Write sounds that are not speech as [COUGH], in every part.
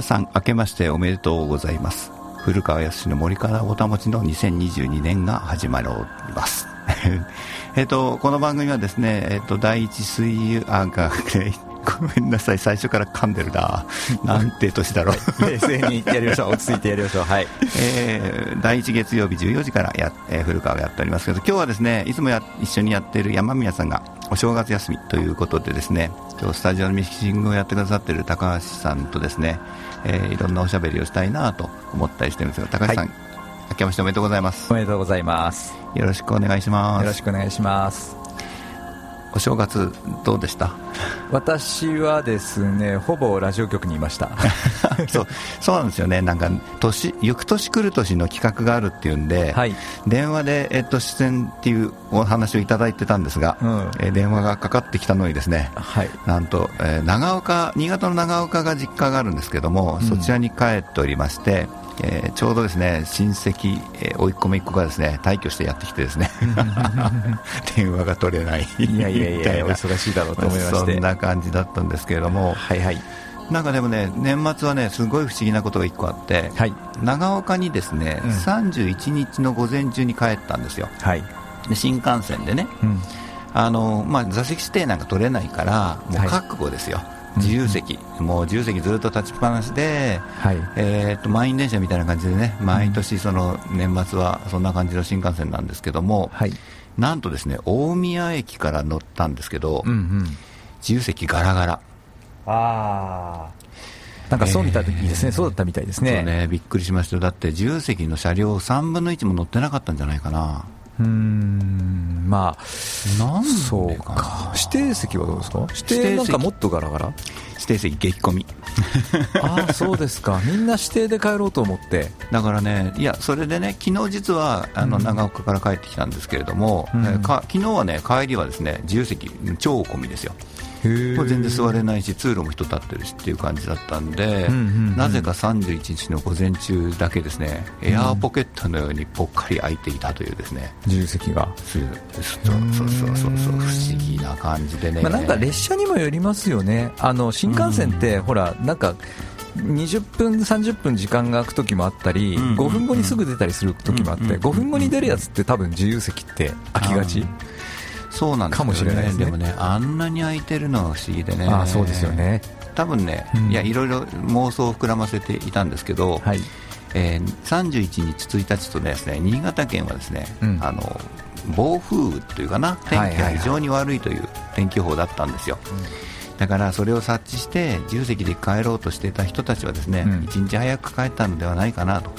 皆さん明けましておめでとうございます。古川康の森からおたもちの2022年が始まります。[LAUGHS] えっとこの番組はですね、えっと、第一水曜あがごめんなさい。最初から噛んでるな。なんて年だろう。冷静にやりましょう。落ち着いてやりましょう。はい、えー、第一月曜日14時からや、えー、古川がやっておりますけど今日はですねいつもや一緒にやっている山宮さんがお正月休みということでですね今日スタジオのミキシングをやってくださっている高橋さんとですね、えー、いろんなおしゃべりをしたいなと思ったりしてるんですが高橋さん、はい、明けましておめでとうございます。おめでとうございます。よろしくお願いします。よろしくお願いしますお正月どうでした？私はですねほぼラジオ局にいました。[LAUGHS] そうそうなんですよね。なんか年行く年来る年の企画があるっていうんで、はい、電話で、えっと、出演っていうお話をいただいてたんですが、うん、え電話がかかってきたのにですね、はい、なんと、えー、長岡新潟の長岡が実家があるんですけども、うん、そちらに帰っておりましてえー、ちょうどですね親戚、えー、甥っ子めいっ子がですね退去してやってきてですね。[LAUGHS] 電話が取れない。いやいやいやお忙しいだろうと思いまして。そんな感じだったんですけれども。はいはい。なんかでもね年末はねすごい不思議なことが1個あって、はい、長岡にですね、うん、31日の午前中に帰ったんですよ、はい、で新幹線でね、うん、あのまあ、座席指定なんか取れないからもう覚悟ですよ、はい自由席、うん、もう自由席ずっと立ちっぱなしで、はい。えーと、満員電車みたいな感じでね毎年その年末はそんな感じの新幹線なんですけども、はい、なんとですね大宮駅から乗ったんですけど、うんうん、自由席ガラガラ。あなんかそうみたいですね、えー、そうだったみたいですね。ねびっくりしましただって自由席の車両3分の1も乗ってなかったんじゃないかなうんまあなんそうか。指定席はどうですか？指定なんかもっとガラガラ？指定席激混み。[LAUGHS] ああそうですか。みんな指定で帰ろうと思って。だからねいやそれでね昨日実はあの長岡から帰ってきたんですけれども、うん、えか昨日はね帰りはですね自由席超混みですよ。もう全然座れないし通路も人立ってるしっていう感じだったんで、うんうんうん、なぜか31日の午前中だけですね、エアーポケットのようにぽっかり開いていたというですね自由席がそうそうそうそうそう。不思議な感じでね、まあ、なんか列車にもよりますよね。あの新幹線って、ほらなんか20分、30分時間が空く時もあったり、うんうんうん、5分後にすぐ出たりする時もあって、うんうんうん、5分後に出るやつって多分自由席って空きがち。そうなんですかもしれないですね。でもねあんなに空いてるのが不思議でね。あそうですよね。多分ね、うん、いやいろいろ妄想を膨らませていたんですけど、はいえー、31日、1日とですね新潟県はですね、うん、あの暴風雨というかな天気が非常に悪いという天気予報だったんですよ。だからそれを察知して自由席で帰ろうとしていた人たちはですね、うん、1日早く帰ったのではないかなと。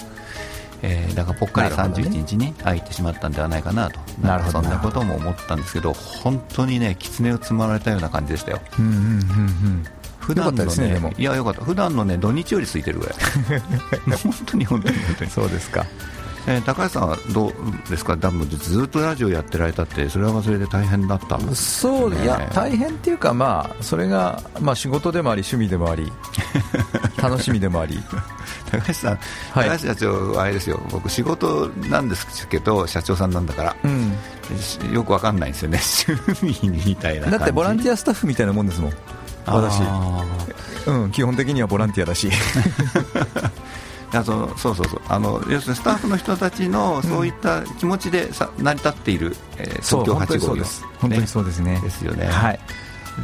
えー、だからぽっかり31日に空いてしまったんではないかなと。なるほどそんなことも思ったんですけど本当にね狐を積まれたような感じでしたよ。うんうんうんうん普段のね、ねいやよかった。普段のね土日より空いてるぐらい。[LAUGHS] 本当に本当に本当に。そうですか。えー、高橋さんはどうですか、ダムでずっとラジオやってられたって、それはそれで大変だったそう、ね、いや、大変っていうか、まあ、それが、まあ、仕事でもあり、趣味でもあり、[LAUGHS] 楽しみでもあり。高橋さん、はい、高橋社長はあれですよ、僕、仕事なんですけど、社長さんなんだから、うん、よくわかんないんですよね、[LAUGHS] 趣味みたいなだってボランティアスタッフみたいなもんですもん、私、うん、基本的にはボランティアだし。[LAUGHS] あのそうそうそう。あの要するにスタッフの人たちのそういった気持ちでさ、成り立っている、えー、東京8号です、本当にそうですね。ですよね、はい、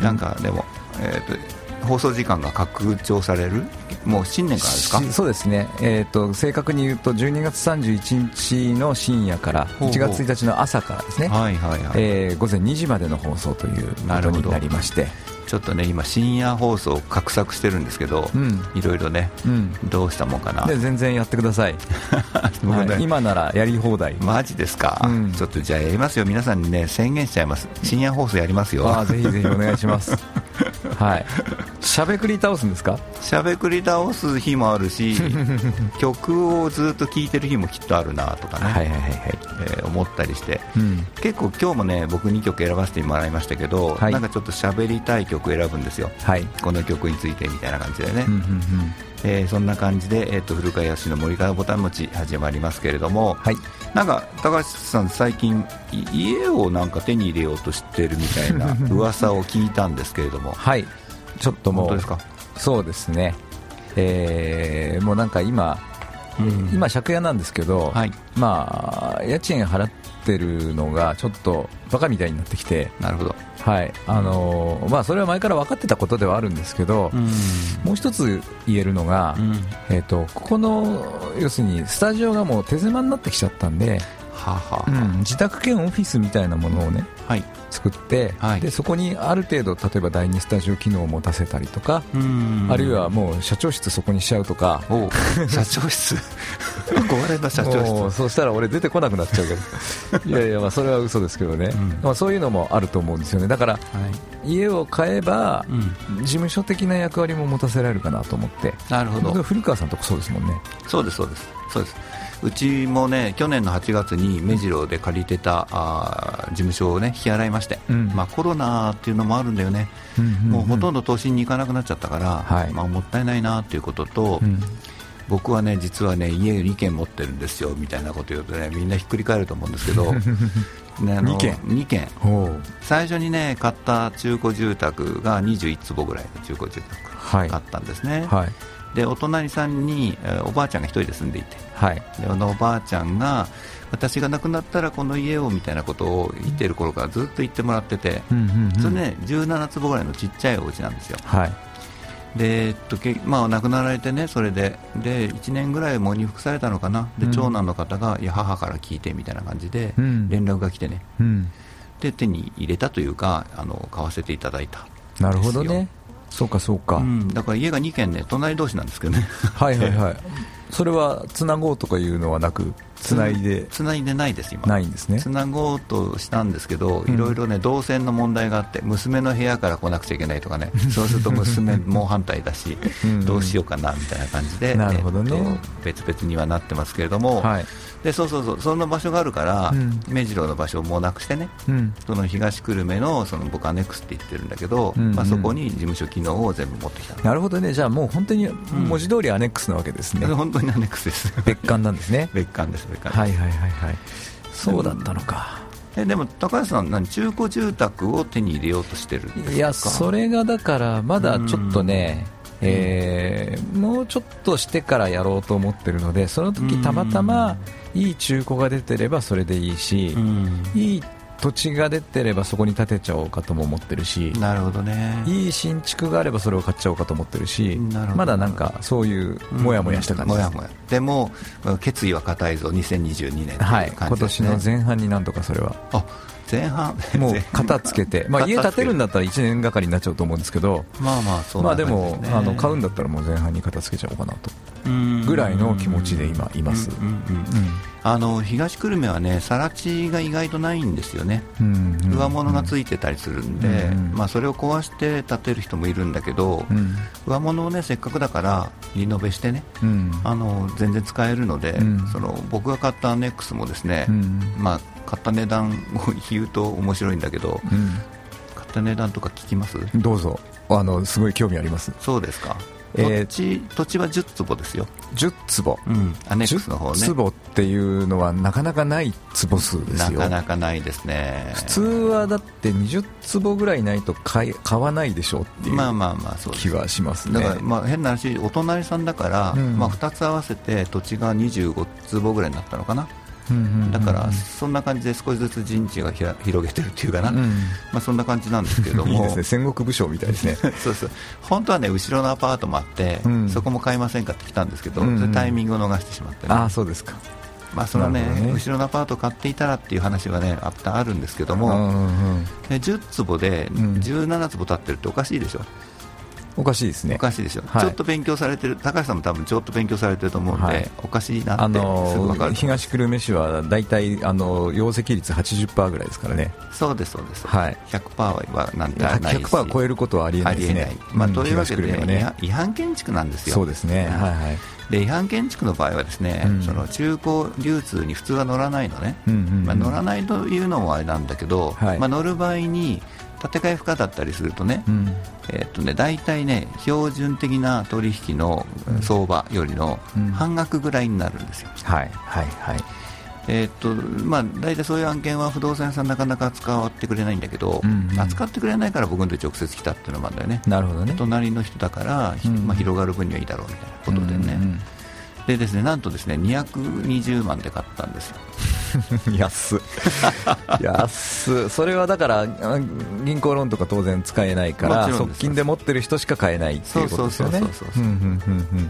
なんかでも、えーと、放送時間が拡張される？もう新年からですか？そうですね、えーと、正確に言うと12月31日の深夜から1月1日の朝からですね、はいはいはい。えー、午前2時までの放送ということになりましてちょっとね今深夜放送画策してるんですけど、いろいろね、うん、どうしたもんかな。で全然やってください、[LAUGHS] はい、今ならやり放題。マジですか、うん、ちょっとじゃあやりますよ。皆さんにね宣言しちゃいます。深夜放送やりますよ。あぜひぜひお願いします。[LAUGHS] はい。しゃべくり倒すんですか？しゃべくり倒す日もあるし [LAUGHS] 曲をずっと聴いてる日もきっとあるなとかね、えー、思ったりして、うん、結構今日もね僕2曲選ばせてもらいましたけど、はい、なんかちょっとしゃべりたい曲選ぶんですよ、はい、この曲についてみたいな感じでね、うんうんうん。えー、そんな感じで、えーと、古川康の森川ぼたん餅始まりますけれども、はい、なんか高橋さん、最近家をなんか手に入れようとしてるみたいな [LAUGHS] 噂を聞いたんですけれども、はい、ちょっともうそうですね。えー、もうなんか今、うん、今、借家なんですけど、はい、まあ、家賃払ってるのがちょっとバカみたいになってきて、なるほど。はい。あのー、まあ、それは前から分かってたことではあるんですけど、うん、もう一つ言えるのが、うん、えーと、ここの要するにスタジオがもう手狭になってきちゃったんで、ははうん、自宅兼オフィスみたいなものをね、はい、作って、はい、でそこにある程度例えば第2スタジオ機能を持たせたりとかあるいはもう社長室そこにしちゃうとか。社長室。[LAUGHS] 憧れの社長室。そうしたら俺出てこなくなっちゃうけど。[LAUGHS] いやいやまあそれは嘘ですけどね、うん、まあ、そういうのもあると思うんですよね。だから、はい、家を買えば、うん、事務所的な役割も持たせられるかなと思って。なるほど。古川さんとこそうですもんね。そうですそうです。そうですうちもね去年の8月に目白で借りてたあ事務所をね引き払いまして、うん、まあ、コロナっていうのもあるんだよね、うんうんうん、もうほとんど都心に行かなくなっちゃったから、はい、まあ、もったいないなということと、うん、僕はね実はね家2軒持ってるんですよみたいなこと言うとねみんなひっくり返ると思うんですけど [LAUGHS] ね、2軒 ,2 軒最初にね買った中古住宅が21坪ぐらいの中古住宅買ったんですね、はいはいでお隣さんにおばあちゃんが1人で住んでいて、はい、であのおばあちゃんが私が亡くなったらこの家をみたいなことを言っている頃からずっと言ってもらってて、うんうんうん、それね17坪ぐらいのちっちゃいお家なんですよ。はい。でえっとまあ、亡くなられてね、それで。で1年ぐらい喪に服されたのかな、で長男の方がいや母から聞いてみたいな感じで連絡が来てね、うん、で手に入れたというかあの買わせていただいたなるほどね、そうかそうか、うん、だから家が2軒ね隣同士なんですけどね。はいはいはい。[LAUGHS] それはつなごうとかいうのはなく？つないで。つないでないです今。ないんですね。つなごうとしたんですけど、いろいろね動線の問題があって娘の部屋から来なくちゃいけないとかね。そうすると娘も反対だしどうしようかなみたいな感じでなるほどね、えっと、別々にはなってますけれども、はい。でそうそうそうそんな場所があるから、うん、目白の場所をもうなくしてね、うん、その東久留米のその僕アネックスって言ってるんだけど、まあ、そこに事務所機能を全部持ってきたなるほどね。じゃあもう本当に文字通りアネックスなわけですね、本当にアネックスです。別館なんですね。[LAUGHS] 別館です別館はいはいはいはい。そうだったのか、えでも高橋さん、何中古住宅を手に入れようとしてるんですか？いやそれがだからまだちょっとね、えー、もうちょっとしてからやろうと思ってるのでその時たまたまいい中古が出てればそれでいいし、いい土地が出てればそこに建てちゃおうかとも思ってるしなるほどね。いい新築があればそれを買っちゃおうかと思ってるしまだなんかそういうもやもやした感じです、うん、もやもやでも決意は固いぞ2022年、ね、はい。今年の前半になんとかそれは。あ前半。[LAUGHS] もう型つけて、まあ、家建てるんだったら1年がかりになっちゃうと思うんですけど、まあまあそう、ね、まあでもあの買うんだったらもう前半に片付けちゃおうかなと。ぐらいの気持ちで今います。あの東久留米はね、更地が意外とないんですよね、上物がついてたりするんで、まあ、それを壊して建てる人もいるんだけど、上物をねせっかくだからリノベしてね、あの全然使えるので、その僕が買ったアネックスもですね、まあ、買った値段を言うと面白いんだけど、買った値段とか聞きます？どうぞ。あのすごい興味あります。そうですか。えー、土地は10坪ですよ。10坪、うん、アネックスの方ね。10坪っていうのはなかなかない坪数ですよ。なかなかないですね。普通はだって20坪ぐらいないと買買わないでしょうっていうまあまあまあそう気はしますね。だからまあ変な話お隣さんだから、うん、まあ、2つ合わせて土地が25坪ぐらいになったのかなだからそんな感じで少しずつ陣地が広げてるっていうかな、うん、まあ、そんな感じなんですけども。[LAUGHS] いいね。戦国武将みたいですね。[LAUGHS] そうそう。本当はね後ろのアパートもあって、うん、そこも買いませんかって来たんですけど、うんうん、タイミングを逃してしまって、ね、あそうですか。まあそのね、ね、後ろのアパート買っていたらっていう話はねあったあるんですけども、うんうん、10坪で17坪建ってるっておかしいでしょ、おかしいですね。おかしいでしょ、はい、ちょっと勉強されてる高橋さんも多分ちょっと勉強されてると思うんで、はい、おかしいなってあのー、東久留米市は大体あの容積率80%ぐらいですからね。そうですそうです、はい、100%はなんてないし。100%超えることはありえない。ですねまあ、というわけで、ね、違反建築なんですよ。そうですね、はいはい。で違反建築の場合はですね、うん、その中古流通に普通は乗らないのね、うんうんうん、まあ、乗らないというのもあれなんだけど、はい、まあ、乗る場合に建て替え不可だったりするとね、うん、えー、っとね大体ね標準的な取引の相場よりの半額ぐらいになるんですよ。はいはいはい。えーとまあ、大体そういう案件は不動産屋さんなかなか扱ってくれないんだけど、うんうん、扱ってくれないから僕のと直接来たっていうのもあるんだよねなるほどね。隣の人だから、うん、まあ、広がる分にはいいだろうみたいなことでね、うんうんうん。でですねなんとですね220万で買ったんですよ [LAUGHS] 安。安。それはだから銀行ローンとか当然使えないから側近で持ってる人しか買えないっていうことですよね。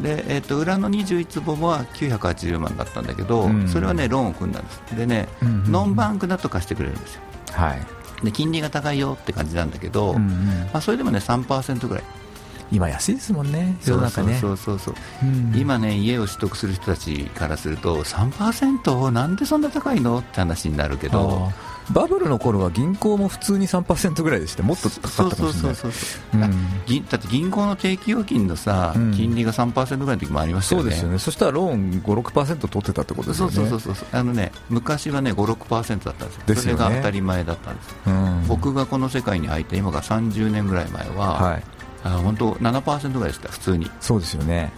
で、えーと、裏の21坪は980万だったんだけど、うん、それはねローンを組んだんです。でね、うんうんうん、ノンバンクだと貸してくれるんですよ。はい。で金利が高いよって感じなんだけど、うんうん、まあ、それでもね3%ぐらい今安いですもんね、世の中ね。そうそうそう、うん、今ね、家を取得する人たちからすると、3%、なんでそんな高いの？って話になるけど。バブルの頃は銀行も普通に3%ぐらいでしてもっとかかったかもしれない。そうそうそう、うん、だって銀行の定期預金のさ、うん、金利が3%ぐらいの時もありましたよね。そうですよね。そしたらローン5、6%取ってたってことですよね。そうそうそうそう。あのね昔はね5、6%だったんですよ。ですよ、ね、それが当たり前だったんです、うん、僕がこの世界に入って今が30年ぐらい前は、はいあ本当7%ぐらいでした普通に。そうですよね。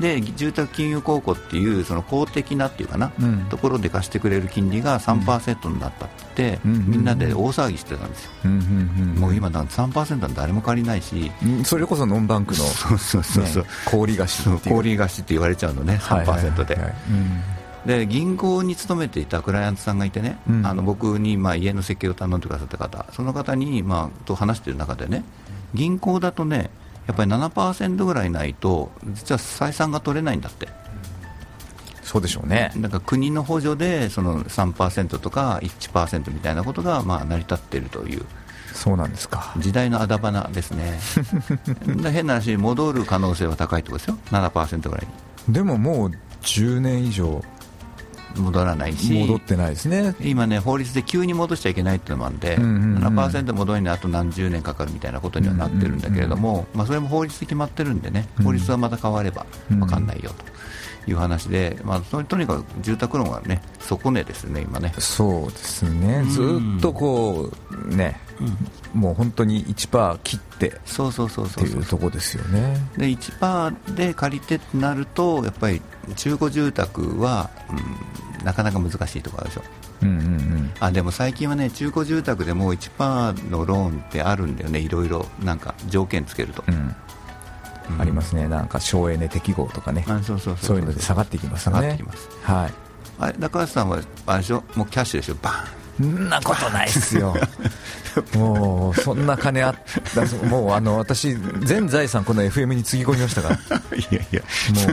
で住宅金融公庫っていうその公的なっていうかな、うん、ところで貸してくれる金利が3%になったって、うん、みんなで大騒ぎしてたんですよ、うん、もう今なん3%は誰も借りないし、それこそノンバンクの、そうそうそうそう、ね、氷貸し氷貸しって言われちゃうのね3%で。で銀行に勤めていたクライアントさんがいてね、あの僕にまあ家の設計を頼んでくださった方、その方にまあと話している中でね、銀行だとね、やっぱり7%ぐらいないと、実は採算が取れないんだって。そうでしょうね。だから国の補助でその3%とか1%みたいなことがまあ成り立っているという。そうなんですか。時代のあだ花ですね。[LAUGHS] 変な話戻る可能性は高いところですよ。7%ぐらい。でももう10年以上戻らないし。戻ってないですね。今ね法律で急に戻しちゃいけないっていうのもあるんで、うんうんうん、7%戻りにあと何十年かかるみたいなことにはなってるんだけれども、うんうんうん、まあ、それも法律で決まってるんでね法律はまた変われば分かんないよと。いう話で、まあ、とにかく住宅ローンはね底値ですね、今ね。そうですね、ずっとこう、ね、うん、もう本当に1%切ってそうそうそうそうっていう。とこですよね。で1%で借りてってなると、やっぱり中古住宅は、うん、なかなか難しいところでしょ。うんうんうん、あでも最近はね中古住宅でも1%のローンってあるんだよね、いろいろなんか条件つけると。うん。ありますね、うん、なんか省エネ適合とかね、そういうので下がっていきますよね。はい、あれ中橋さんはあれでしょ？もうキャッシュでしょ、バーンんなことないっすよ。[LAUGHS] もうそんな金あったもうあの私全財産この FM につぎ込みましたから。[LAUGHS] いやいや。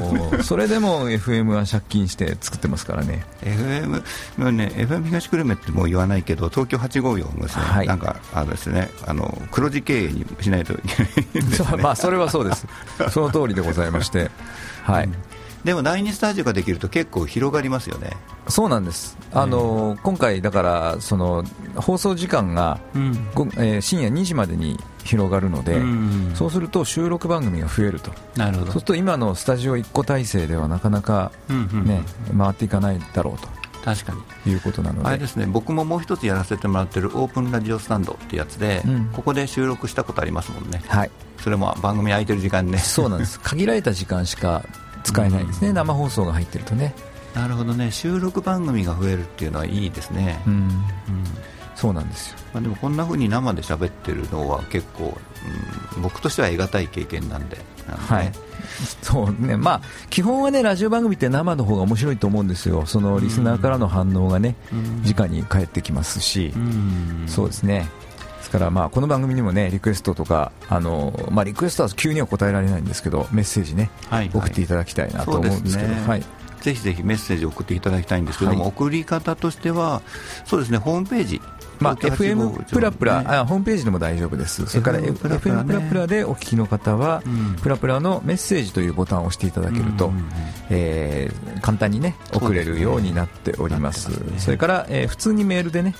もうそれでも FM は借金して作ってますからね。FM のね FM 東久留米ってもう言わないけど東京854ですね、はい、なんかあのですねあの黒字経営にしないといけないね、[LAUGHS] まあそれはそうです。その通りでございまして。はい、うんでも第2スタジオができると結構広がりますよね。そうなんです、あの、今回、だからその放送時間が、うん、えー、深夜2時までに広がるので、うん、そうすると収録番組が増えると、なるほど。そうすると今のスタジオ1個体制ではなかなかね、うんうん、回っていかないだろうと。確かに。いうことなので。あれですね僕ももう一つやらせてもらってるオープンラジオスタンドってやつで、うん、ここで収録したことありますもんね、はい、それも番組空いてる時間ね。そうなんです。[LAUGHS] 限られた時間しか使えないですね、うん、生放送が入ってるとね。なるほどね。収録番組が増えるっていうのはいいですね、うん、うん、そうなんですよ、まあ、でもこんなふうに生で喋ってるのは結構、うん、僕としては得難い経験なんで、ね、はい。そうね。まあ、基本はねラジオ番組って生の方が面白いと思うんですよ、そのリスナーからの反応がね、直に返ってきますし、そうですね、ですからまあこの番組にもねリクエストとかあの、まあ、リクエストは急には答えられないんですけどメッセージね、はいはい、送っていただきたいなと思うんですけど。はい。ぜひぜひメッセージを送っていただきたいんですけども、はい、送り方としては、そうですね、ホームページ、まあ、FM プラプラ、ね、あホームページでも大丈夫です、それから FM プラプラ,、ね、プラプラでお聞きの方は、うん、プラプラのメッセージというボタンを押していただけると、うん、えー、簡単にね送れるようになっております、そ、ね,、れから、えー、普通にメールでね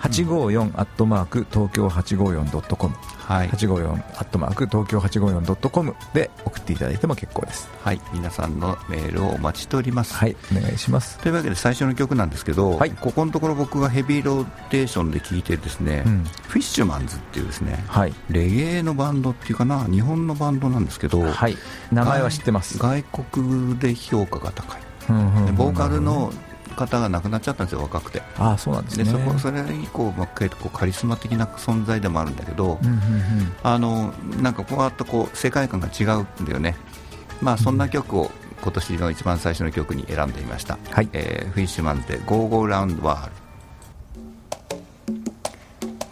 854アットマーク東京 854.com はい、854アットマーク東京 854.com で送っていただいても結構です。はい。皆さんのメールをお待ちしております。はい。お願いします。というわけで最初の曲なんですけど、はい、ここのところ僕がヘビーローテーションで聴いてですね、うん、フィッシュマンズっていうですね、はい、レゲエのバンドっていうかな日本のバンドなんですけど、はい、名前は知ってます。外国で評価が高い、うんうんうん、ボーカルの方が亡くなっちゃったんですよ、若くて。あそうなんですね。でそこそれ以降、まあ、結構カリスマ的な存在でもあるんだけど、うんうんうん、あのなんかこうやってこう世界観が違うんだよね。まあ、そんな曲を今年の一番最初の曲に選んでみました、はい。えー、フィッシュマンズで「Go Go Round World」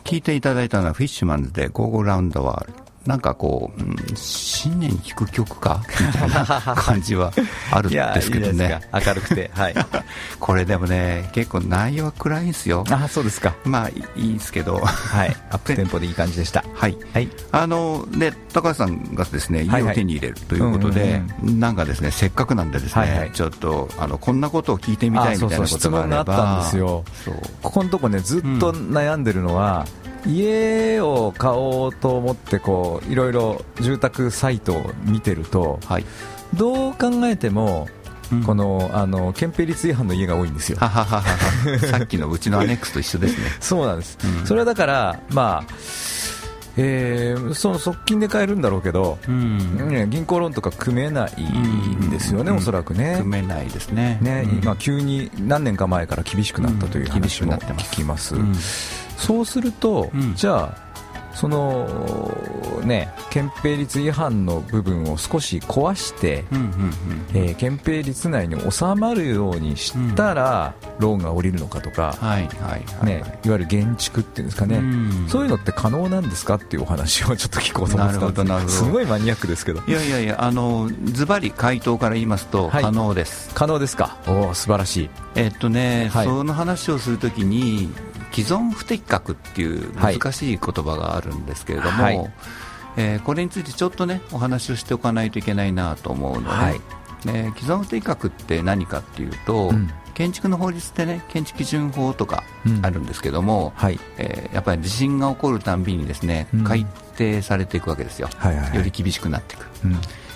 聞いていただいたのはフィッシュマンズで「Go Go Round the World」なんかこう、うん、新年に聴く曲か？みたいな感じはあるんですけどね。[LAUGHS] 明るくて、はい、[LAUGHS] これでもね結構内容は暗いんですよ。あそうですか。まあいいですけど、はい、アップテンポでいい感じでした。はい、はい、あので高橋さんがですね家を手に入れるということで、なんかですねせっかくなんでですね、はいはい、ちょっとあのこんなことを聞いてみたいみたいなことがあれば。質問があったんですよ。ここのとこねずっと悩んでるのは、うん家を買おうと思ってこういろいろ住宅サイトを見てると、はい、どう考えてもこのあの憲兵率違反の家が多いんですよ。さっきのうちのアネックスと一緒ですね。[LAUGHS] そうなんです。うん、それはだからまあ。えー、その側近で買えるんだろうけど、うん、銀行ローンとか組めないんですよね、うん、おそらくね。組めないですねね、うん、今、急に何年か前から厳しくなったという話も聞きます。そうすると、うん、じゃあそのね憲兵率違反の部分を少し壊して、え憲兵率内に収まるようにしたら、うん、ローンが下りるのかとか、ね、いわゆる減築っていうんですかね、うん、そういうのって可能なんですかっていうお話をちょっと聞こうと思ってたんですすごいマニアックですけど。いやいやいやあのズバリ回答から言いますと、可能です、可能ですか。お素晴らしい。えっとね、はい、その話をするときに既存不適格っていう難しい言葉があるんですけれども、はい、えー、これについてちょっとねお話をしておかないといけないなと思うので、はい、え既存不適格って何かっていうと、うん、建築の法律ってね建築基準法とかあるんですけども、うんはい、えー、やっぱり地震が起こるたんびにですね、うん、改定されていくわけですよ、はいはいはい、より厳しくなっていく、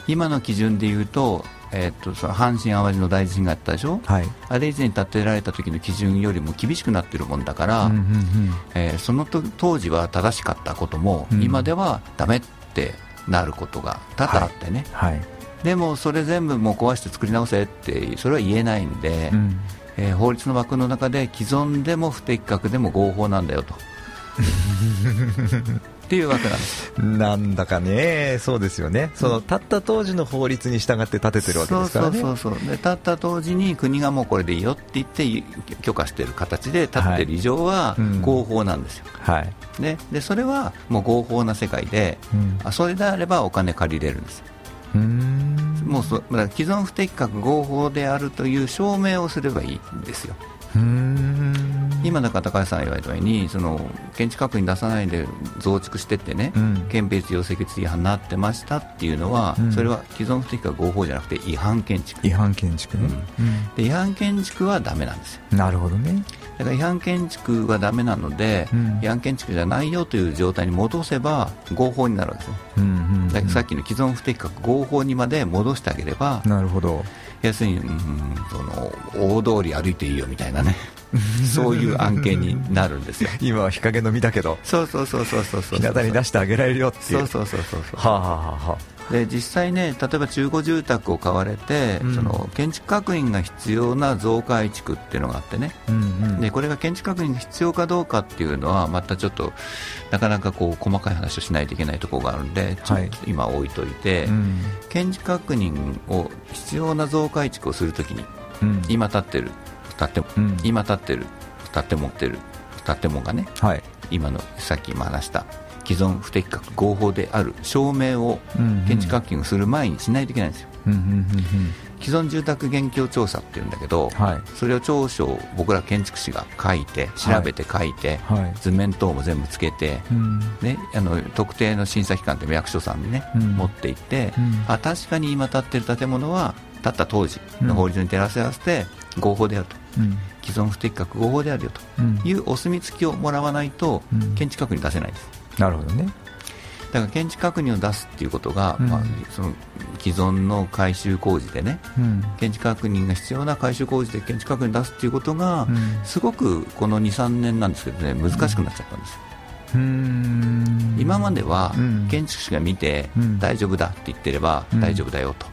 今の基準でいうとえー、とその阪神・淡路の大地震があったでしょ、はい、あれ以前に建てられた時の基準よりも厳しくなっているもんだから、うんうんうん、えー、その当時は正しかったことも、うん、今ではだめってなることが多々あってね、はい。はい、でもそれ全部もう壊して作り直せってそれは言えないんで、うん、えー、法律の枠の中で既存でも不適格でも合法なんだよと。[LAUGHS] っていうわけなんです。なんだかね、そうですよね、その立った当時の法律に従って建ててるわけですからね。そうそうそうで立った当時に国がもうこれでいいよって言って許可している形で建ってる以上は合法なんですよ。はい、ででそれはもう合法な世界で、うん、それであればお金借りれるんです。うん。もうそだ既存不適格合法であるという証明をすればいいんですよ。今だから高橋さんが言われたようにその建築確認出さないで増築してってね、うん、憲兵要請決違反になってましたっていうのは、うん、それは既存不適格合法じゃなくて違反建築。違反建築ね、うん、で違反建築はだめなんですよ。なるほどね。だから違反建築はだめなので、違反建築じゃないよという状態に戻せば合法になるわけですね、うんうんうん、だからさっきの既存不適格合法にまで戻してあげればなるほど。要するに、うん、その大通り歩いていいよみたいなね [LAUGHS] そういう案件になるんですよ。[LAUGHS] 今は日陰の実だけどそうそうそうそうそうそう。日向に出してあげられるよっていう。そうそうそうそうはあ、はあはあ、で実際ね例えば中古住宅を買われて、うん、その建築確認が必要な増改築っていうのがあってね、うんうん、でこれが建築確認が必要かどうかっていうのはまたちょっとなかなかこう細かい話をしないといけないところがあるんでちょっと今置いといて、はいうん、建築確認を必要な増改築をするときに、うん、今建ってる建物、うん、今建ってる建物ってる建物がね、はい、今のさっき今話した既存不適格合法である証明を建築確認をする前にしないといけないんですよ、うんうん、既存住宅現況調査っていうんだけど、はい、それを長所を僕ら建築士が書いて調べて書いて、はい、図面等も全部つけて、ね、あの特定の審査機関って役所さんにね、持っていって、あ確かに今建ってる建物は建った当時の法律に照らし合わせて合法であると、うん、既存不適格合法であるよと。いうお墨付きをもらわないと建築確認出せないです、なるほどね。だから建築確認を出すっていうことが、うん、まあ、その既存の改修工事でね、うん、建築確認が必要な改修工事で建築確認を出すっていうことが、うん、すごくこの2、3年なんですけどね難しくなっちゃったんです今までは建築士が見て大丈夫だって言ってれば大丈夫だよと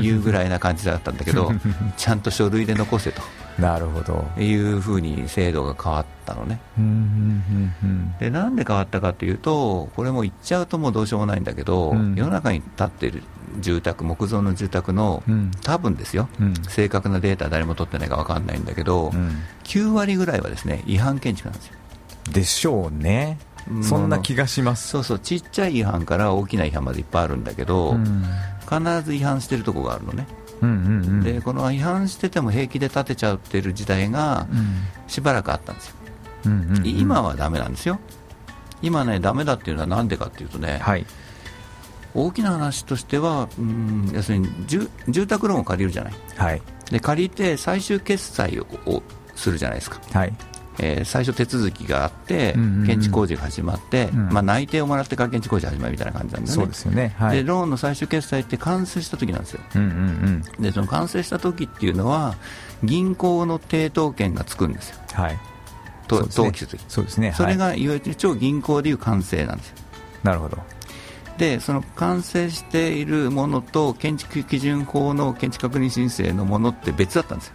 いうぐらいな感じだったんだけど [LAUGHS] ちゃんと書類で残せと。なるほど。いうふうに制度が変わったのね、でなんで変わったかというと、これも言っちゃうともうどうしようもないんだけど、うん、世の中に建っている住宅、木造の住宅の、うん、多分ですよ、うん、正確なデータ、誰も取ってないか分かんないんだけど、うん、9割ぐらいはですね違反建築なんですよ。でしょうね。そんな気がします。そうそう。ちっちゃい違反から大きな違反までいっぱいあるんだけど、必ず違反してるところがあるのね。でこの違反してても平気で建てちゃうってる時代がしばらくあったんですよ、今はだめなんですよ、今ね、だめだっていうのはなんでかっていうとね、はい、大きな話としては、うん要するに住宅ローンを借りるじゃない、はい、で借りて最終決済をするじゃないですか、はい、えー、最初手続きがあって、建築工事が始まって、うん、まあ、内定をもらってから建築工事始まるみたいな感じなんですね。そうですよね、はい、でローンの最終決済って完成した時なんですよ。でその完成した時っていうのは銀行の抵当権がつくんですよ。はい。登記するときそうですね、それがいわゆる超銀行でいう完成なんですよ。なるほど。でその完成しているものと建築基準法の建築確認申請のものって別だったんですよ。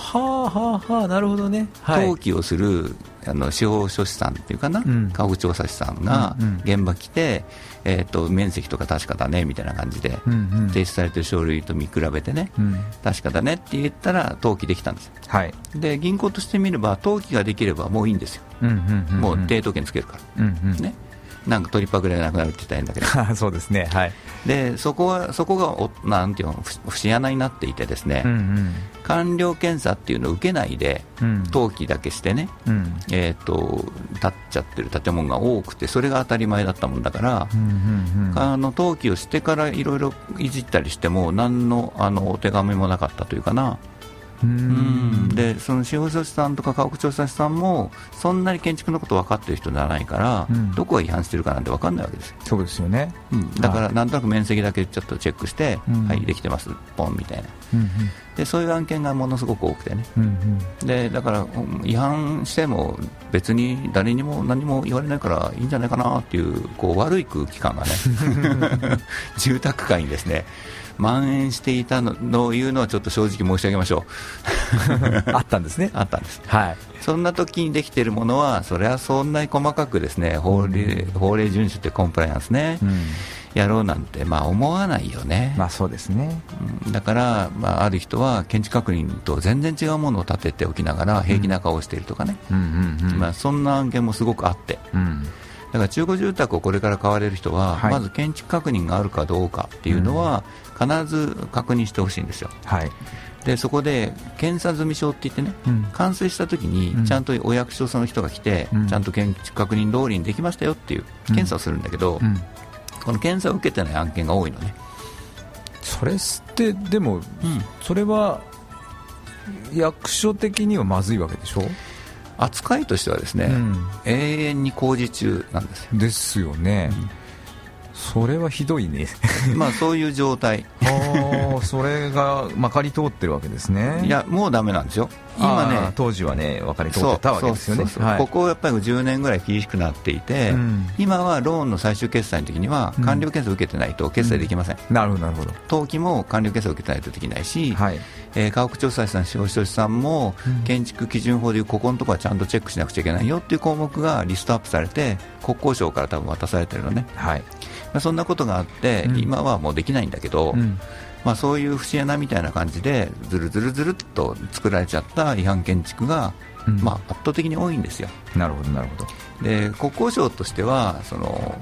はあはあはあなるほどね、はい、登記をするあの司法書士さんっていうかな、うん、家屋調査士さんが現場来て、うんうん、えーと、面積とか確かだねみたいな感じで、うんうん、提出されてる書類と見比べてね、うん、確かだねって言ったら登記できたんです、はい、で銀行としてみれば登記ができればもういいんですよ、うんうんうんうん、もう抵当権つけるから、うんうん、ねなんか取りっぱぐらいなくなるって言ったらいいんだけど。[LAUGHS] そうですね、はい、でそこはそこがおなんていうの節穴になっていてですね、うんうん、完了検査っていうのを受けないで、うん、登記だけしてね、うん、えーと、建っちゃってる建物が多くてそれが当たり前だったもんだから、うんうんうん、あの登記をしてからいろいろいじったりしても何のあのお手紙もなかったというかな。うん。でその司法書士さんとか家屋調査士さんもそんなに建築のこと分かってる人ではないから、うん、どこが違反してるかなんて分かんないわけですよ。そうですよね、うん、だからなんとなく面積だけちょっとチェックして、はい、できてます、ポンみたいな、うんうん、でそういう案件がものすごく多くてね、うんうん、でだから違反しても別に誰にも何も言われないからいいんじゃないかなっていうこう悪い空気感がね [LAUGHS] 住宅街にですね蔓延していたのを言うのはちょっと正直申し上げましょう。[LAUGHS] あったんですね。あったんです、はい、そんな時にできているものはそれはそんなに細かくですね法令,、法令遵守ってコンプライアンスね、うん、やろうなんてまあ思わないよね、まあそうですね、うん、だから、まあ、ある人は建築確認と全然違うものを立てておきながら平気な顔をしているとかね、まあ、そんな案件もすごくあって。うん。だから中古住宅をこれから買われる人は、はい、まず建築確認があるかどうかっていうのは、必ず確認してほしいんですよ。はい。でそこで検査済証って言ってね、うん、完成したときにちゃんとお役所その人が来て、うん、ちゃんと確認通りにできましたよっていう検査をするんだけど、うん、この検査を受けてない案件が多いのね。それってでも、それは役所的にはまずいわけでしょ？扱いとしてはですね、永遠に工事中なんですよ。ですよね、それはひどいね。[LAUGHS] まあそういう状態。ああそれがまかり通ってるわけですね。いやもうだめなんですよ。今ね当時はね分かり通ってたわけですよね。ここやっぱり10年ぐらい厳しくなっていて、うん、今はローンの最終決済の時には完了検査を受けてないと決済できません、うん、なるほどなるほど。登記も完了検査を受けてないとできないし、はい。えー、家屋調査士さん、司法書士さん。も、建築基準法でいうここのところはちゃんとチェックしなくちゃいけないよっていう項目がリストアップされて国交省から多分渡されてるのね、はい。まあ、そんなことがあって、うん、今はもうできないんだけど、うん、まあ、そういう節穴みたいな感じでずるずるずるっと作られちゃった違反建築が、うん、まあ、圧倒的に多いんですよ。なるほどなるほど。で国交省としてはその、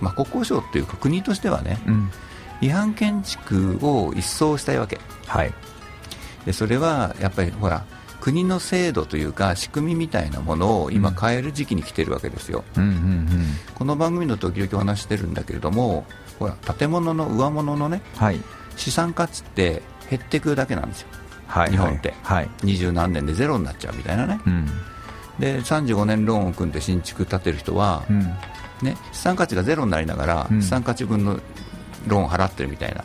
まあ、国交省というか国としてはね、違反建築を一掃したいわけ、はい、でそれはやっぱりほら国の制度というか仕組みみたいなものを今変える時期に来てるわけですよ、うんうんうんうん、この番組の時々お話してるんだけれどもほら建物の上物のね、はい、資産価値って減っていくだけなんですよ、はい、日本って、はい、二十何年でゼロになっちゃうみたいなね、うん、で35年ローンを組んで新築建てる人は、うん、ね、資産価値がゼロになりながら、資産価値分のローン払ってるみたいな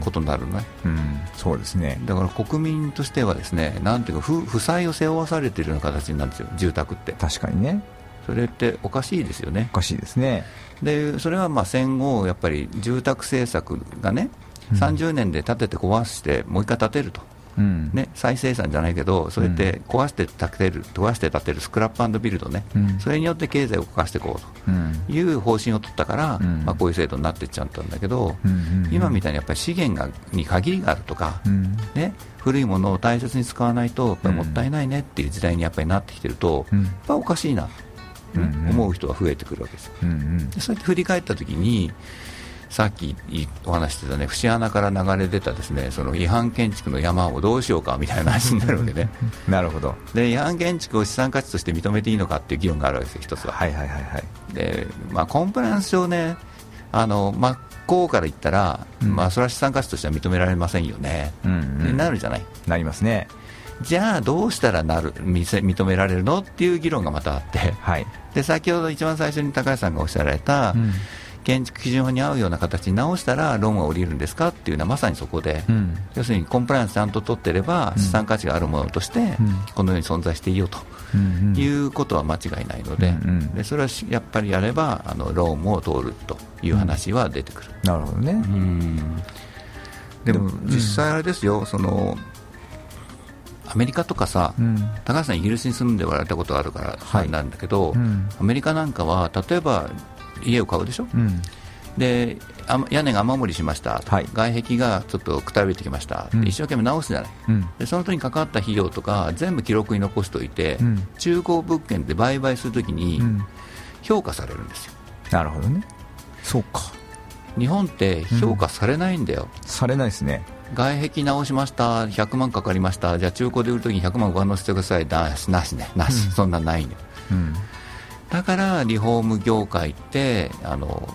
ことになるのね、うん、うん、そうですね。だから国民としてはですねなんていうか負負債を背負わされているような形になるんですよ住宅って。確かにねそれっておかしいですよね。おかしいですね。でそれはまあ戦後やっぱり住宅政策がね、うん、30年で建てて壊してもう一回建てると、うん、ね、再生産じゃないけど、そうやって壊して建てる、壊して建てるスクラップビルドね、うん、それによって経済を動かしていこうと。いう方針を取ったから、うん、まあ、こういう制度になっていっちゃったんだけど、今みたいにやっぱり資源がに限りがあるとか、ね、古いものを大切に使わないと、やっぱりもったいないねっていう時代にやっぱりなってきてると、やっぱおかしいな、思う人が増えてくるわけですよ。そうやって振り返ったときにさっきお話してたね節穴から流れ出たですねその違反建築の山をどうしようかみたいな話になるわけね。[LAUGHS] なるほど。で違反建築を資産価値として認めていいのかっていう議論があるわけですよ一つは。はいはいはいはい。で、まあ、コンプライアンス上ねあの真っ向から言ったら、うん、まあ、それは資産価値としては認められませんよね、うんうん、なるじゃない。なりますねじゃあどうしたらなる認められるのっていう議論がまたあって、はい、で先ほど一番最初に高橋さんがおっしゃられた、うん。建築基準法に合うような形に直したらローンは降りるんですかっていうのはまさにそこで、うん、要するにコンプライアンスちゃんと取ってれば資産価値があるものとしてこのように存在していいよと、いうことは間違いないのでうんうん、でそれはやっぱりやればあのローンも通るという話は出てくる。なるほどね、でも実際あれですよ、そのアメリカとかさ、うん、高橋さん、イギリスに住んでおられたことがあるからなんだけど、はいうん、アメリカなんかは例えば家を買うでしょ、うん、で屋根が雨漏りしました、はい、外壁がちょっとくたびれてきました、うん、一生懸命直すじゃない、うん、でその時に関わった費用とか全部記録に残しておいて、うん、中古物件で売買するときに評価されるんですよ。なるほどね。そうか。日本って評価されないんだよ、されないですね外壁直しました、100万かかりました、じゃあ中古で売るときに100万上乗せてください、なし、なしね、なし、そん。なんないんだよ。だからリフォーム業界ってあの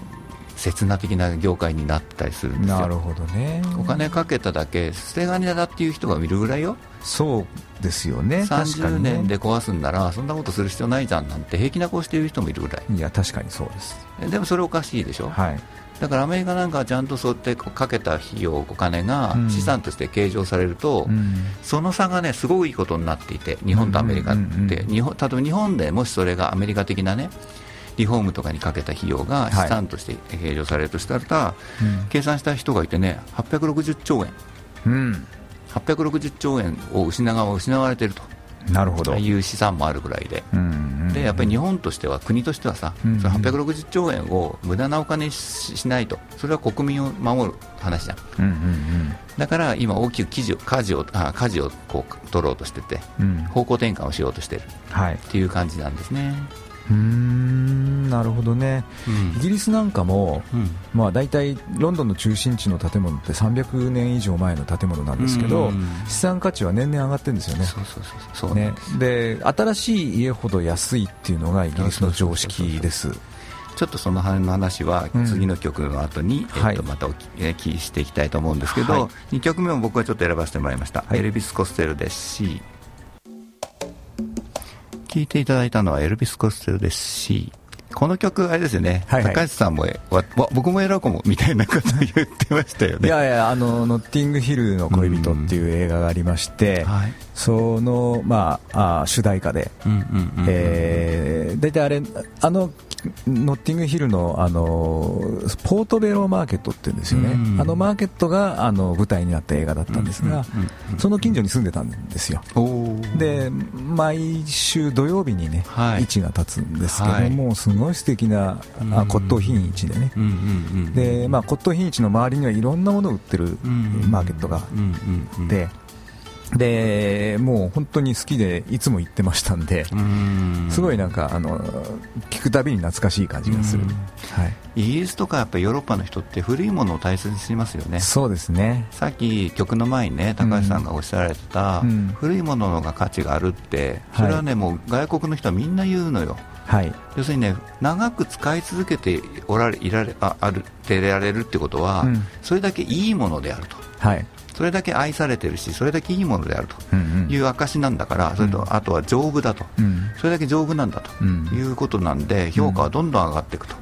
刹那的な業界になったりするんですよ。なるほどね。お金かけただけ捨て金だっていう人が見るぐらいよ。そうですよね。30年で壊すんならそんなことする必要ないじゃんなんて平気な顔している人もいるぐらい。いや確かにそうです。でもそれおかしいでしょ、はい、だからアメリカなんかはちゃんとそうやってかけた費用、お金が資産として計上されると、うん、その差がねすごくいいことになっていて、日本とアメリカって、日本例えば日本でもしそれがアメリカ的なね、リフォームとかにかけた費用が資産として計上されるとしたら、はい、計算した人がいてね、860兆円、うん、860兆円を失わ失われていると。なるほど。いう資産もあるぐらいで、でやっぱり日本としては、国としてはさ、うんうん、その860兆円を無駄なお金にしないと、それは国民を守る話じゃん、うんうんうん、だから今、大きく舵を舵をあ舵をこう取ろうとしてて、うん、方向転換をしようとしてる、はい、っていう感じなんですね。うんなるほどね、うん、イギリスなんかも、うん、まあ、大体ロンドンの中心地の建物って300年以上前の建物なんですけど、資産価値は年々上がってるんですよね、そうね。で新しい家ほど安いっていうのがイギリスの常識です。ちょっとその辺の話は次の曲の後に、うん、えっと、またお聞きしていきたいと思うんですけど、はい、2曲目も僕はちょっと選ばせてもらいました、はい、エルビス・コステルですし聴いていただいたのはエルビス・コステルですし、この曲、あれですよね、はいはい、高橋さんもわ僕も選ぶかもみたいなこと言ってましたよね。[LAUGHS] いやいや、あのノッティングヒルの恋人っていう映画がありまして、うんはい、その、まあ、あ主題歌で、大体あれ、あのノッティングヒルのあのポートベロマーケットって言うんですよね、あのマーケットがあの舞台になった映画だったんですが、その近所に住んでたんですよ、で毎週土曜日にね、はい、位置が立つんですけども、はい、すごい素敵なあ骨董品市でね、でまあ、骨董品市の周りにはいろんなものを売ってるマーケットがあって。でもう本当に好きでいつも行ってましたんですごいなんかあの聞くたびに懐かしい感じがする、はい、イギリスとかやっぱヨーロッパの人って古いものを大切にしますよね。そうですね。さっき曲の前にね高橋さんがおっしゃられてた、古いもののが価値があるってそれはね、もう外国の人はみんな言うのよ。はい、要するにね長く使い続けておられいられああるてられるってことは、うん、それだけいいものであると、はい、それだけ愛されてるしそれだけいいものであるという証なんだから、それとあとは丈夫だと、それだけ丈夫なんだということなんで評価はどんどん上がっていくと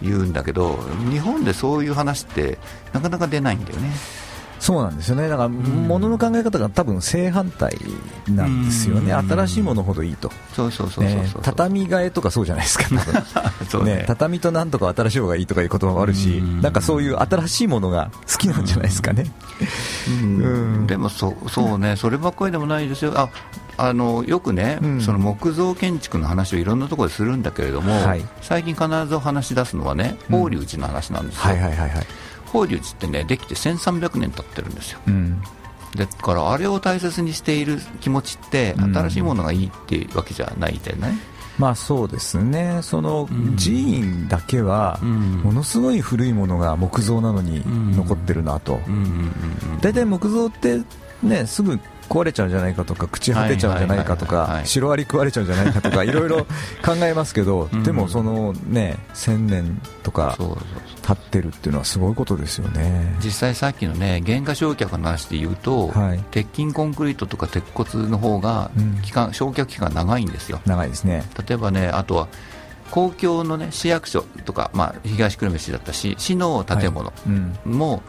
いうんだけど、日本でそういう話ってなかなか出ないんだよね。そうなんですよね。だから物の考え方が多分正反対なんですよね、新しいものほどいいと。そうそうそうそう畳替えとかそうじゃないですか。[LAUGHS] ね、ね、畳となんとか新しい方がいいとかいう言葉もあるしなんかそういう新しいものが好きなんじゃないですかね。でもそそうね。[LAUGHS] そればっかりでもないですよ。ああのよくね、うん、その木造建築の話をいろんなところでするんだけれども、はい、最近必ずお話し出すのはね法隆寺の話なんですよ、はいはいはいはい法隆寺ってねできて1300年経ってるんですよ、うん、だからあれを大切にしている気持ちって新しいものがいいっていうわけじゃないでね、まあそうですね、その寺院だけは、ものすごい古いものが木造なのに残ってるなと、大体木造って、ね、すぐ壊れちゃうんじゃないかとか朽ち果てちゃうんじゃないかとかシロアリ食われちゃうんじゃないかとかいろいろ考えますけど、でもそのね1000年とか経ってるっていうのはすごいことですよね。実際さっきのね原価償却の話で言うと、はい、鉄筋コンクリートとか鉄骨の方が期間、うん、焼却期間長いんですよ。長いですね。例えばねあとは公共の、ね、市役所とか、まあ、東久留米市だったし市の建物も、はい。うん、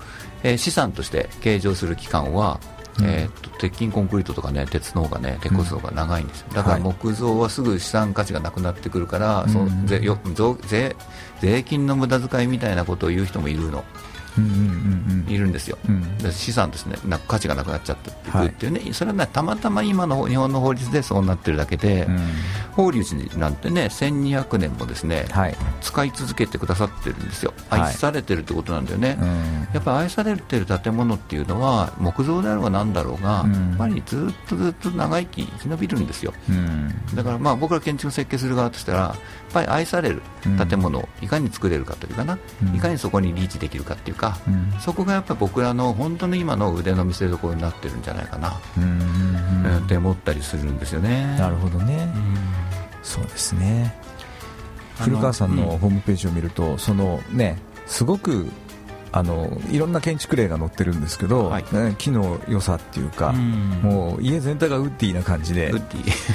えー、資産として計上する期間はえー、と鉄筋コンクリートとかね鉄の方がね鉄骨の方が長いんですよ、だから木造はすぐ資産価値がなくなってくるから、その税よ税税金の無駄遣いみたいなことを言う人もいるの。いるんですよ、うん、資産として、ね、な価値がなくなっちゃっていくっていうね、はい、それは、ね、たまたま今の日本の法律でそうなってるだけで、うん、法隆寺なんてね1200年もですね、はい、使い続けてくださってるんですよ、愛されてるってことなんだよね、はい、やっぱり愛されてる建物っていうのは木造であろうがなんだろうが、うん、やっぱりずっとずっと長生き生き延びるんですよ、だからまあ僕ら建築設計する側としたらやっぱり愛される建物をいかに作れるかというかな、いかにそこにリーチできるかっていうか、うん、そこがやっぱり僕らの本当の今の腕の見せ所になってるんじゃないかな、うんって思ったりするんですよね。なるほどね、そうですね。古川さんのホームページを見ると、そのねすごくあのいろんな建築例が載ってるんですけど、はい、木の良さっていうか、うもう家全体がウッディな感じで、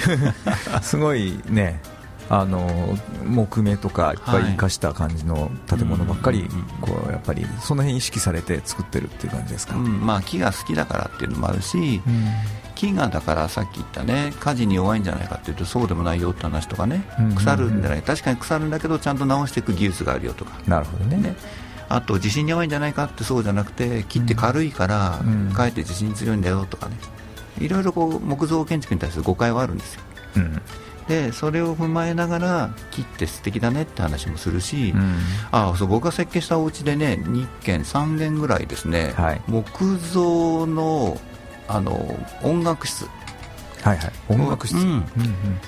[LAUGHS] すごいねあの木目とかい。っぱい生かした感じの建物ばっかり、こうやっぱりその辺意識されて作ってるっていう感じですか、うん、まあ、木が好きだからっていうのもあるし、うん、木がだからさっき言ったね火事に弱いんじゃないかっていうとそうでもないよって話とかね、腐るんじゃない。確かに腐るんだけどちゃんと直していく技術があるよとか。なるほどね。ね。あと地震に弱いんじゃないかってそうじゃなくて木って軽いから、かえって地震に強いんだよとかね。いろいろこう木造建築に対する誤解はあるんですよ、うん、でそれを踏まえながら木って素敵だねって話もするし、うん、あそう僕が設計したお家でね2軒3軒ぐらいですね、はい、木造のあの音楽室。はいはい、音楽室、うん。うんうん、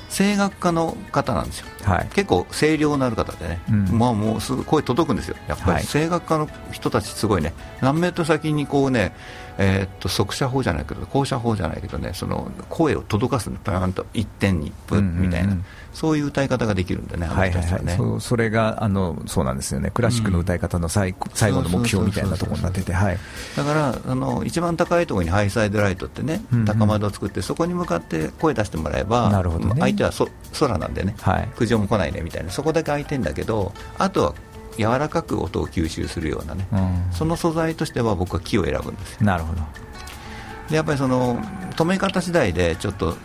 声楽家の方なんですよ、はい、結構声量のある方でね、うん、まあ、もうすぐ声届くんですよ、やっぱり。声楽家の人たち、すごいね、何メートル先にこうね、えー、っと速射砲じゃないけど、高射砲じゃないけどね、その声を届かすの、パーンと一点に、プッみたいな。うん。うんうんそういう歌い方ができるんでね、はいはいはい、そそれがあのそうなんですよね、クラシックの歌い方の最,、最後の目標みたいなところになってて、だからあの一番高いところにハイサイドライトってね、うんうん、高窓を作って、そこに向かって声出してもらえば、なるほどね、相手はそ空なんでね、はい、苦情も来ないねみたいな、そこだけ空いてんだけど、あとは柔らかく音を吸収するようなね、うん、その素材としては僕は木を選ぶんですなるほど。でやっぱりその止め方次第でちょっと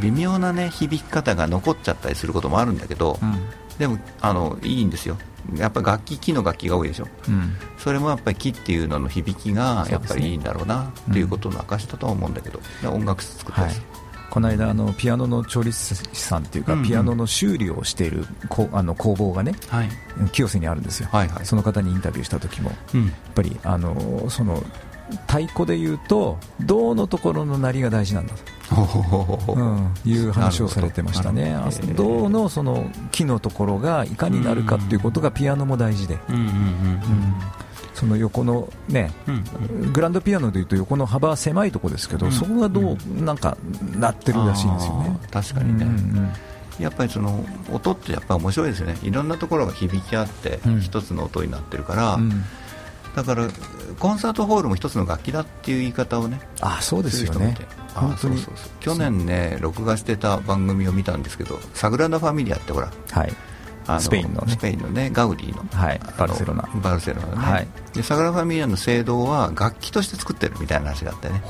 微妙なね響き方が残っちゃったりすることもあるんだけど、うん、でもあのいいんですよ。やっぱ楽器木の楽器が多いでしょ、うん、それもやっぱり木っていうのの響きがやっぱりいいんだろうなっていうことの証だとは思うんだけど、うん、音楽室作ってます、はいこの間あのピアノの調律師さんっていうか、うんうん、ピアノの修理をしているこあの工房がね、はい、清瀬にあるんですよ、はいはい、その方にインタビューした時も、うん、やっぱりあのその太鼓でいうと銅のところの鳴りが大事なんだと、うん、いう話をされてましたね。銅のその木のところがいかになるかっていうことがピアノも大事で。その横のね、グランドピアノでいうと横の幅は狭いところですけど、そこがどうなんかなってるらしいんですよね。確かにね、やっぱりその音ってやっぱ面白いですよね。いろんなところが響き合って一つの音になってるから、だからコンサートホールも一つの楽器だっていう言い方をねあそうですよね。あそうそうそう。去年ね録画してた番組を見たんですけど「サグラダ・ファミリア」ってほら、はい、スペインの、ね、スペインのねガウディの,、はい、バルセロナ。バルセロナね、はい、でサグラファミリアの聖堂は楽器として作ってるみたいな話があってね。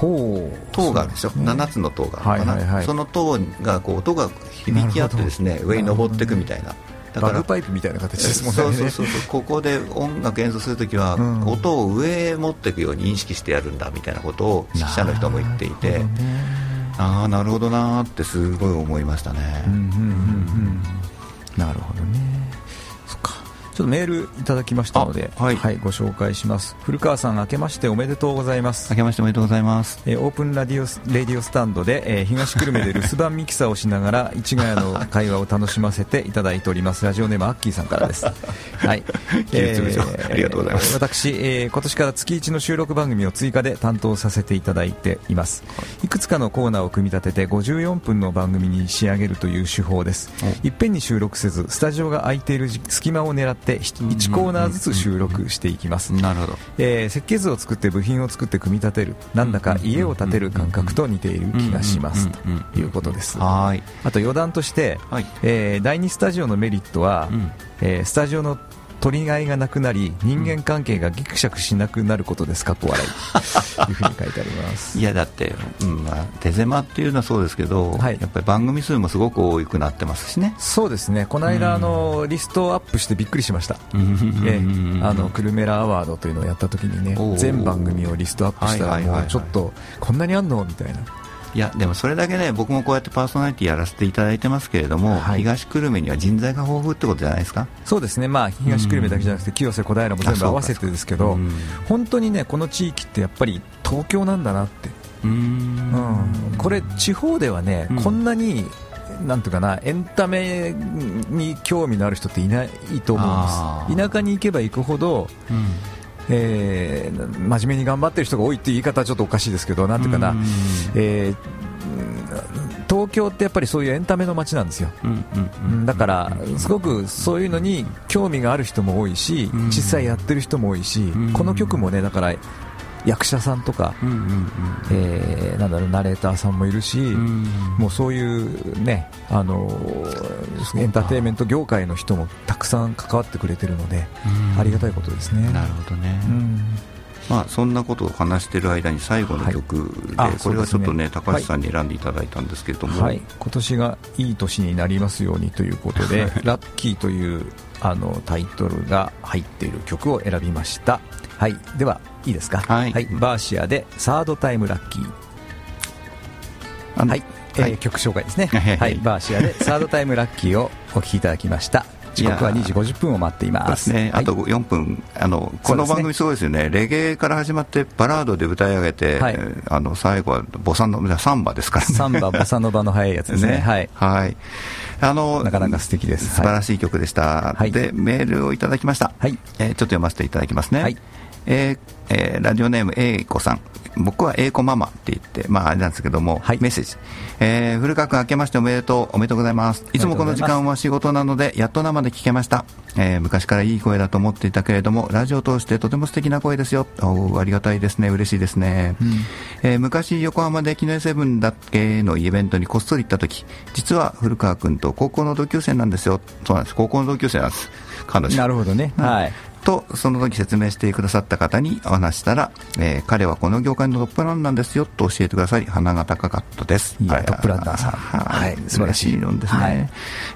塔があるでしょ、ね、7つの塔があるかな、はいはいはい、その塔がこう音が響き合ってですね上に登っていくみたいな。だからパイプみたいな形ですもんね。そうそうそうここで音楽演奏するときは、音を上へ持っていくように認識してやるんだみたいなことを指揮者の人も言っていて、ああなるほどなってすごい思いましたね、うんうんうんうん、なるほどね。ちょっとメールいただきましたので、はい、はい、ご紹介します。古川さん明けましておめでとうございます。明けましておめでとうございます、えー、オープンラディオレディオスタンドで、えー、東久留米で留守番ミキサーをしながら市ヶ谷の会話を楽しませていただいております。ラジオネームアッキーさんからです。[LAUGHS] はい、えー、ありがとうございます。私、えー、今年から月1の収録番組を追加で担当させていただいています。い。くつかのコーナーを組み立てて54分の番組に仕上げるという手法です。い。っぺんに収録せずスタジオが空いている隙間を狙って1コーナーずつ収録していきます、なるほど、えー、設計図を作って部品を作って組み立てる。なんだか家を建てる感覚と似ている気がします。ということです。はい。あと余談として、はい、えー、第2スタジオのメリットは、うん、えー、スタジオの取り合いがなくなり人間関係がぎくしゃくしなくなることです。かっこ笑い。[LAUGHS] いうふうに書いてあります。いやだって、うんまあ、手狭っていうのはそうですけど、はい、やっぱり番組数もすごく多くなってますしね。そうですね。この間、あのリストアップしてびっくりしました、えあのクルメラアワードというのをやった時にね全番組をリストアップしたらもうちょっとこんなにあんの？みたいないやでもそれだけね僕もこうやってパーソナリティやらせていただいてますけれども、はい、東久留米には人材が豊富ってことじゃないですか？そうですね、まあ、東久留米だけじゃなくて、清瀬、小平も全部合わせてですけど、本当にねこの地域ってやっぱり東京なんだなって、うん、これ、地方ではね、こんなになんていうかなエンタメに興味のある人っていないと思うんです、田舎に行けば行くほど、うんえー、真面目に頑張ってる人が多いっていう言い方はちょっとおかしいですけど、なんていうかな、えー、東京ってやっぱりそういうエンタメの街なんですよ、だからすごくそういうのに興味がある人も多いし、実際やってる人も多いし、この曲もねだから役者さんとか、えなんだろうナレーターさんもいるし、もうそういうねあのエンターテインメント業界の人もたくさん関わってくれてるので、ありがたいことですね。なるほどね、まあ、そんなことを話している間に最後の曲で、はい、これはちょっとね、ね。高橋さんに選んでいただいたんですけれども、はい、今年がいい年になりますようにということで、ラッキーというあのタイトルが入っている曲を選びました。はい、ではいいですか、はい、はい、バーシアでサードタイムラッキー。はい、えー、曲紹介ですね、はい、バーシアで [LAUGHS] サードタイムラッキーをお聴きいただきました。時刻は2時50分を待っています。ね、あと4分、あのこの番組、すごいですよね、レゲエから始まってバラードで歌い上げて、はい、あの最後はボサノサンバですからね、サンバ、ボサノバの速いやつですね、[LAUGHS] はい、はい、あのなかなか素敵です。素晴らしい曲でした、はい、でメールをいただきました、はい。えー、ちょっと読ませていただきますね。はいえーえー、ラジオネーム A 子さん。僕は A 子ママって言って、まあ、あれなんですけども、はい、メッセージ、えー、古川君、明けましておめでとう、おめでとうございます、いつもこの時間は仕事なので、やっと生で聞けました、えー、昔からいい声だと思っていたけれども、ラジオを通してとても素敵な声ですよ、おありがたいですね、嬉しいですね、うん、えー、昔、横浜で記念セブンだけのイベントにこっそり行った時実は古川君と高校の同級生なんですよ、そうなんです、高校の同級生なんです。彼女。なるほどね、はい、とその時説明してくださった方にお話したら、えー、彼はこの業界のトップランナーですよと教えてくださり鼻が高かったです。いやトップランナーさん。はい。素晴らしい。論ですね、はい、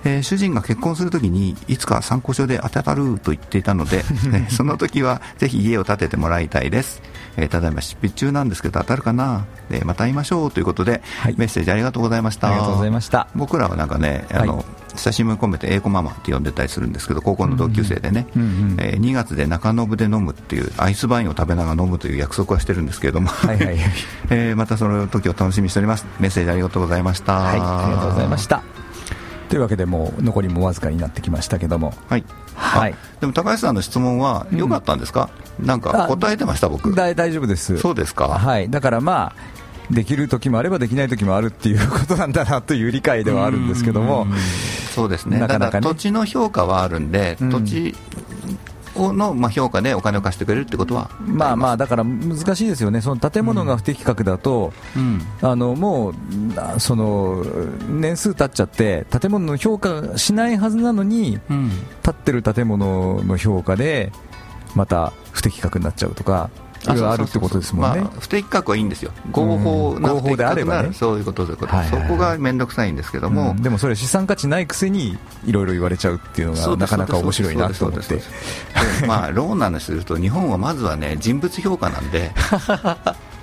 えー、主人が結婚するときにいつか参考書で当たると言っていたので、ね、[LAUGHS] その時はぜひ家を建ててもらいたいです。えー、ただいま執筆中なんですけど当たるかな？でまた会いましょうということで、はい、メッセージありがとうございました。ありがとうございました。僕らはなんかねあの、はい、親しみを込めて英子ママって呼んでたりするんですけど高校の同級生でね、うんうん、えー、2月で中延で飲むっていうアイスバインを食べながら飲むという約束はしてるんですけれども。はいはい、はい、[LAUGHS] えー、またその時を楽しみにしております。メッセージありがとうございました。はいありがとうございました。というわけでもう残りもわずかになってきましたけども、はい。はい、でも高橋さんの質問は良かったんですか、うん、なんか答えてました、僕。大丈夫です、そうですか、はい、だからまあ、できる時もあればできない時もあるっていうことなんだなという理解ではあるんですけども、そうですね、なかなか、ね、土地の評価はあるんで、土地の、まあ、評価でお金を貸してくれるってことは。まあまあだから難しいですよね、その建物が不適格だと、うん、あのもうその年数経っちゃって、建物の評価しないはずなのに、うん、建ってる建物の評価でまた不適格になっちゃうとか。あるってことですもんね、まあ、不適格はいいんですよ、合法な合法であればね、そういうことそういうこと、はいはいはい、そこが面倒くさいんですけども、うん、でもそれ、資産価値ないくせにいろいろ言われちゃうっていうのが、なかなか面白いなと思って。まあ、[LAUGHS] ローンなんですると、日本はまずはね、人物評価なんで。[LAUGHS]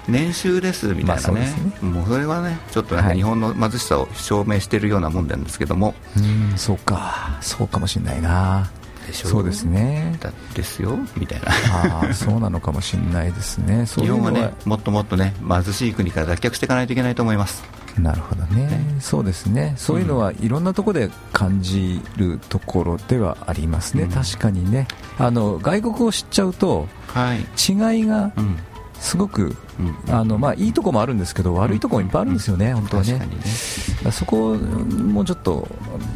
年収ですみたいなね。まあ、ね。もうそれはね、ちょっと、ね日本の貧しさを証明しているようなもんなんですけども、うんそうか、そうかもしれないな。でしょそうですね。だですよ。みたいな。あそうなのかもしれないですね。[LAUGHS] 日本はねもっともっとね貧しい国から脱却していかないといけないと思います。なるほどね、ね。そうですね、そういうのはいろんなところで感じるところではありますね、うん、確かにね。あの外国を知っちゃうと、はい、違いが、うんすごく、うん、あのまあ、いいとこもあるんですけど、悪いとこもいっぱいあるんですよね、うん、本当はね、ね。そこをもうちょっと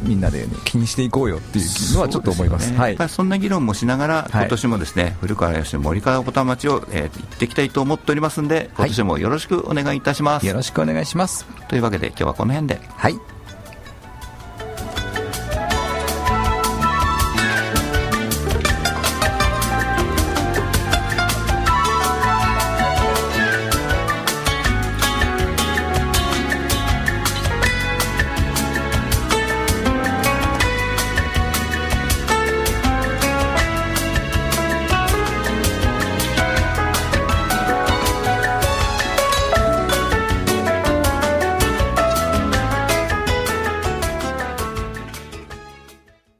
みんなで、ね、気にしていこうよっていうのはちょっと思います、ね、はい、そんな議論もしながら、今年もですね、はい、古川吉森川小田町を、えー、行っていきたいと思っておりますので、今年もよろしくお願いいたします。よろしくお願いします。というわけで、今日はこの辺で。はい